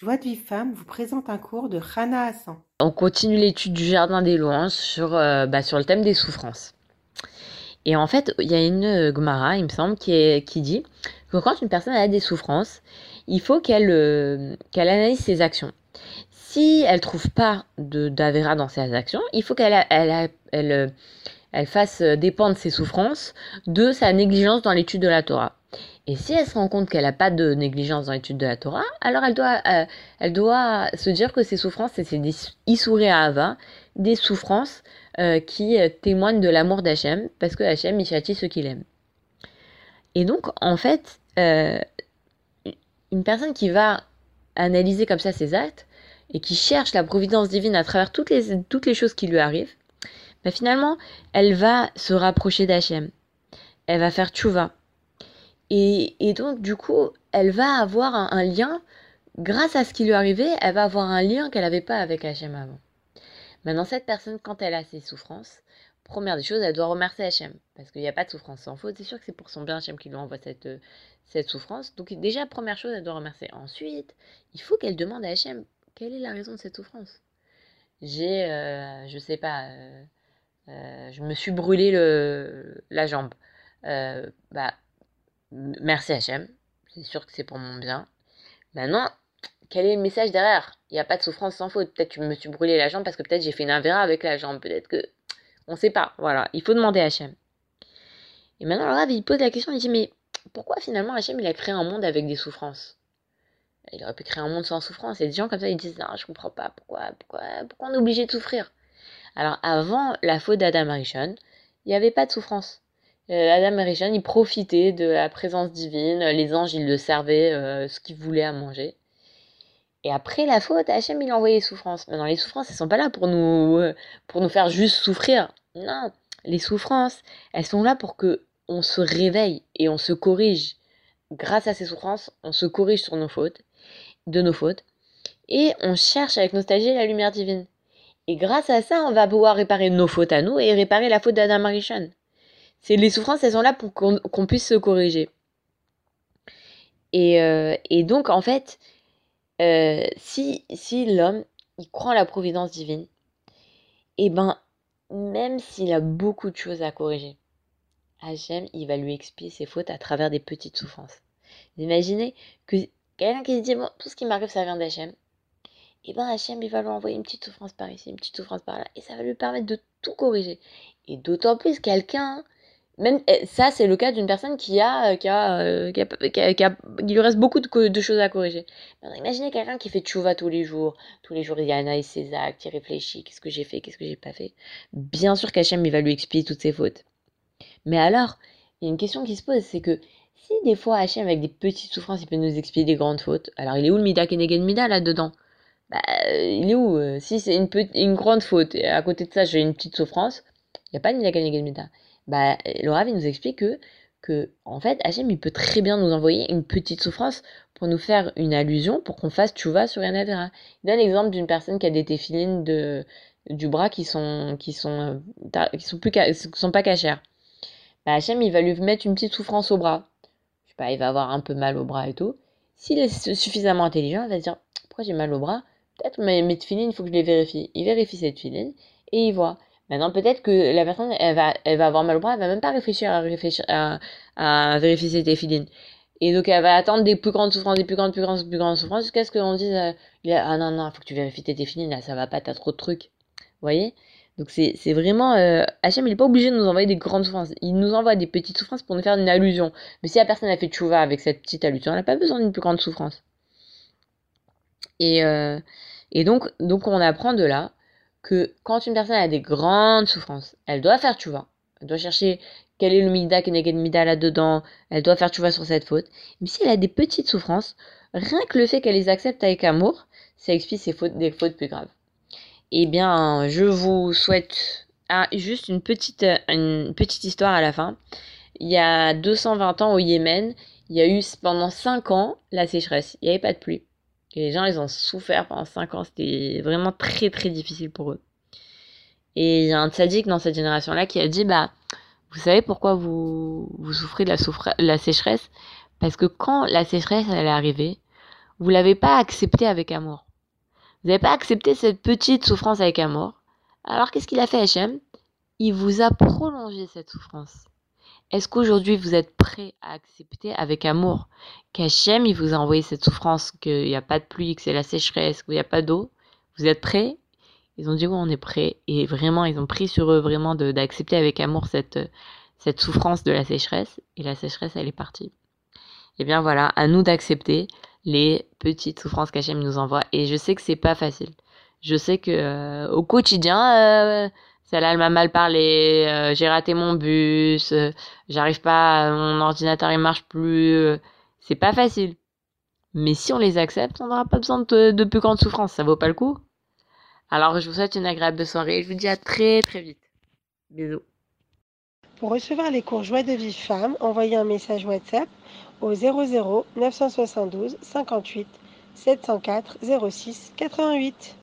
Joie de vie femme vous présente un cours de Rana Hassan. On continue l'étude du jardin des louanges sur, euh, bah, sur le thème des souffrances. Et en fait, il y a une Gmara, il me semble, qui, qui dit que quand une personne a des souffrances, il faut qu'elle euh, qu'elle analyse ses actions. Si elle trouve pas d'Avera dans ses actions, il faut qu'elle elle, elle, elle, fasse dépendre ses souffrances de sa négligence dans l'étude de la Torah. Et si elle se rend compte qu'elle n'a pas de négligence dans l'étude de la Torah, alors elle doit, euh, elle doit se dire que ces souffrances, c'est des Isouré Ava, des souffrances euh, qui euh, témoignent de l'amour d'Hachem, parce que Hachem, il châtie ceux qu'il aime. Et donc, en fait, une personne qui va analyser comme ça ses actes, et qui cherche la providence divine à travers toutes les, toutes les choses qui lui arrivent, bah finalement, elle va se rapprocher d'Hachem. Elle va faire tchouva et, donc, du coup, elle va avoir un, lien, grâce à ce qui lui arrivé, elle va avoir un lien qu'elle n'avait pas avec Hachem avant. Maintenant, cette personne, quand elle a ses souffrances, première des choses, elle doit remercier Hachem. Parce qu'il n'y a pas de souffrance sans faute. C'est sûr que c'est pour son bien Hachem qui lui envoie cette, cette souffrance. Donc, déjà, première chose, elle doit remercier. Ensuite, il faut qu'elle demande à Hachem quelle est la raison de cette souffrance? J'ai, euh, je sais pas, euh, euh, je me suis brûlé le, la jambe. Euh, bah, merci Hachem, c'est sûr que c'est pour mon bien. Maintenant, quel est le message derrière? Il n'y a pas de souffrance sans faute. Peut-être que je me suis brûlé la jambe parce que peut-être j'ai fait une avéra avec la jambe. Peut-être que. On ne sait pas. Voilà. Il faut demander à Hachem. Et maintenant, le Rav, il pose la question il dit Mais pourquoi finalement Hachem, il a créé un monde avec des souffrances? Il aurait pu créer un monde sans souffrance. Et des gens comme ça, ils disent Non, je comprends pas. Pourquoi, pourquoi, pourquoi on est obligé de souffrir? Alors, avant la faute d'Adam Arishon, il n'y avait pas de souffrance. Euh, Adam et Richard, ils profitaient de la présence divine. Les anges, ils le servaient euh, ce qu'ils voulaient à manger. Et après la faute, Hachem, il a envoyé les souffrances. Maintenant, les souffrances, elles sont pas là pour nous, euh, pour nous faire juste souffrir. Non, les souffrances, elles sont là pour que on se réveille et on se corrige. Grâce à ces souffrances, on se corrige sur nos fautes, de nos fautes, et on cherche avec nostalgie la lumière divine. Et grâce à ça, on va pouvoir réparer nos fautes à nous et réparer la faute d'Adam Arishon. C'est les souffrances, elles sont là pour qu'on puisse se corriger. Et, euh, et donc, en fait, euh, si, si l'homme, il croit en la providence divine, et eh ben, même s'il a beaucoup de choses à corriger, Hachem, il va lui expier ses fautes à travers des petites souffrances. imaginez que quelqu'un qui se dit, bon, tout ce qui m'arrive, ça vient d'Hachem. Et eh ben Hachem, il va lui envoyer une petite souffrance par ici, une petite souffrance par là, et ça va lui permettre de tout corriger. Et d'autant plus quelqu'un même eh, ça, c'est le cas d'une personne qui a, euh, qui a, euh, qui a, qui a, il lui reste beaucoup de, choses à corriger. imaginez quelqu'un qui fait tchouva tous les jours, tous les jours il analyse ses actes, il réfléchit, qu'est-ce que j'ai fait, qu'est-ce que j'ai pas fait? Bien sûr qu'Hachem, il va lui expliquer toutes ses fautes. Mais alors, il y a une question qui se pose, c'est que si des fois Hachem, avec des petites souffrances, il peut nous expliquer des grandes fautes, alors il est où le Mida Kenegen Mida là-dedans bah, il est où Si c'est une, une grande faute, et à côté de ça, j'ai une petite souffrance, il n'y a pas de Mida Kenegen Mida bah, le il nous explique que, que, en fait, Hachem, il peut très bien nous envoyer une petite souffrance pour nous faire une allusion, pour qu'on fasse tchouva sur un avera. Il donne l'exemple d'une personne qui a des téfilines de, du bras qui sont, qui sont, euh, qui sont, plus, sont pas cachères. Bah, Hachem, il va lui mettre une petite souffrance au bras. Je sais pas, il va avoir un peu mal au bras et tout. S'il est suffisamment intelligent, il va se dire, pourquoi j'ai mal au bras? Peut-être mes, mes il faut que je les vérifie. Il vérifie cette filine et il voit. Maintenant, peut-être que la personne, elle va, elle va avoir mal au bras, elle va même pas réfléchir à, réfléchir à, à vérifier ses téphilines. Et donc, elle va attendre des plus grandes souffrances, des plus grandes, plus grandes, plus grandes souffrances, jusqu'à ce qu'on dise, euh, ah non, non, faut que tu vérifies tes téphilines, là, ça va pas, t'as trop de trucs. Vous voyez? Donc, c'est, vraiment, euh, il est pas obligé de nous envoyer des grandes souffrances. Il nous envoie des petites souffrances pour nous faire une allusion. Mais si la personne a fait tchouva avec cette petite allusion, elle n'a pas besoin d'une plus grande souffrance. Et, euh, et donc, donc, on apprend de là que quand une personne a des grandes souffrances, elle doit faire vois, Elle doit chercher quel est le mida, quel est le mida là-dedans. Elle doit faire vois sur cette faute. Mais si elle a des petites souffrances, rien que le fait qu'elle les accepte avec amour, ça explique ses fautes, des fautes plus graves. Eh bien, je vous souhaite ah, juste une petite, une petite histoire à la fin. Il y a 220 ans au Yémen, il y a eu pendant 5 ans la sécheresse. Il n'y avait pas de pluie. Et les gens, ils ont souffert pendant 5 ans. C'était vraiment très, très difficile pour eux. Et il y a un tzaddik dans cette génération-là qui a dit, bah, vous savez pourquoi vous, vous souffrez de la, la sécheresse? Parce que quand la sécheresse, elle est arrivée, vous l'avez pas accepté avec amour. Vous n'avez pas accepté cette petite souffrance avec amour. Alors qu'est-ce qu'il a fait Hachem Il vous a prolongé cette souffrance. Est-ce qu'aujourd'hui vous êtes prêt à accepter avec amour? qu'Hachem il vous a envoyé cette souffrance, qu'il n'y a pas de pluie, que c'est la sécheresse, qu'il n'y a pas d'eau? Vous êtes prêts Ils ont dit oui, on est prêts. Et vraiment, ils ont pris sur eux vraiment d'accepter avec amour cette, cette souffrance de la sécheresse. Et la sécheresse, elle est partie. Et eh bien voilà, à nous d'accepter les petites souffrances qu'Hachem nous envoie. Et je sais que c'est pas facile. Je sais que euh, au quotidien, euh, celle-là, elle m'a mal parlé, euh, j'ai raté mon bus, euh, j'arrive pas, mon ordinateur il marche plus. Euh, c'est pas facile. Mais si on les accepte, on n'aura pas besoin de, plus grande souffrance, ça vaut pas le coup. Alors je vous souhaite une agréable soirée et je vous dis à très très vite. Bisous. Pour recevoir les cours Joie de Vive Femme, envoyez un message WhatsApp au 00 972 58 704 06 88.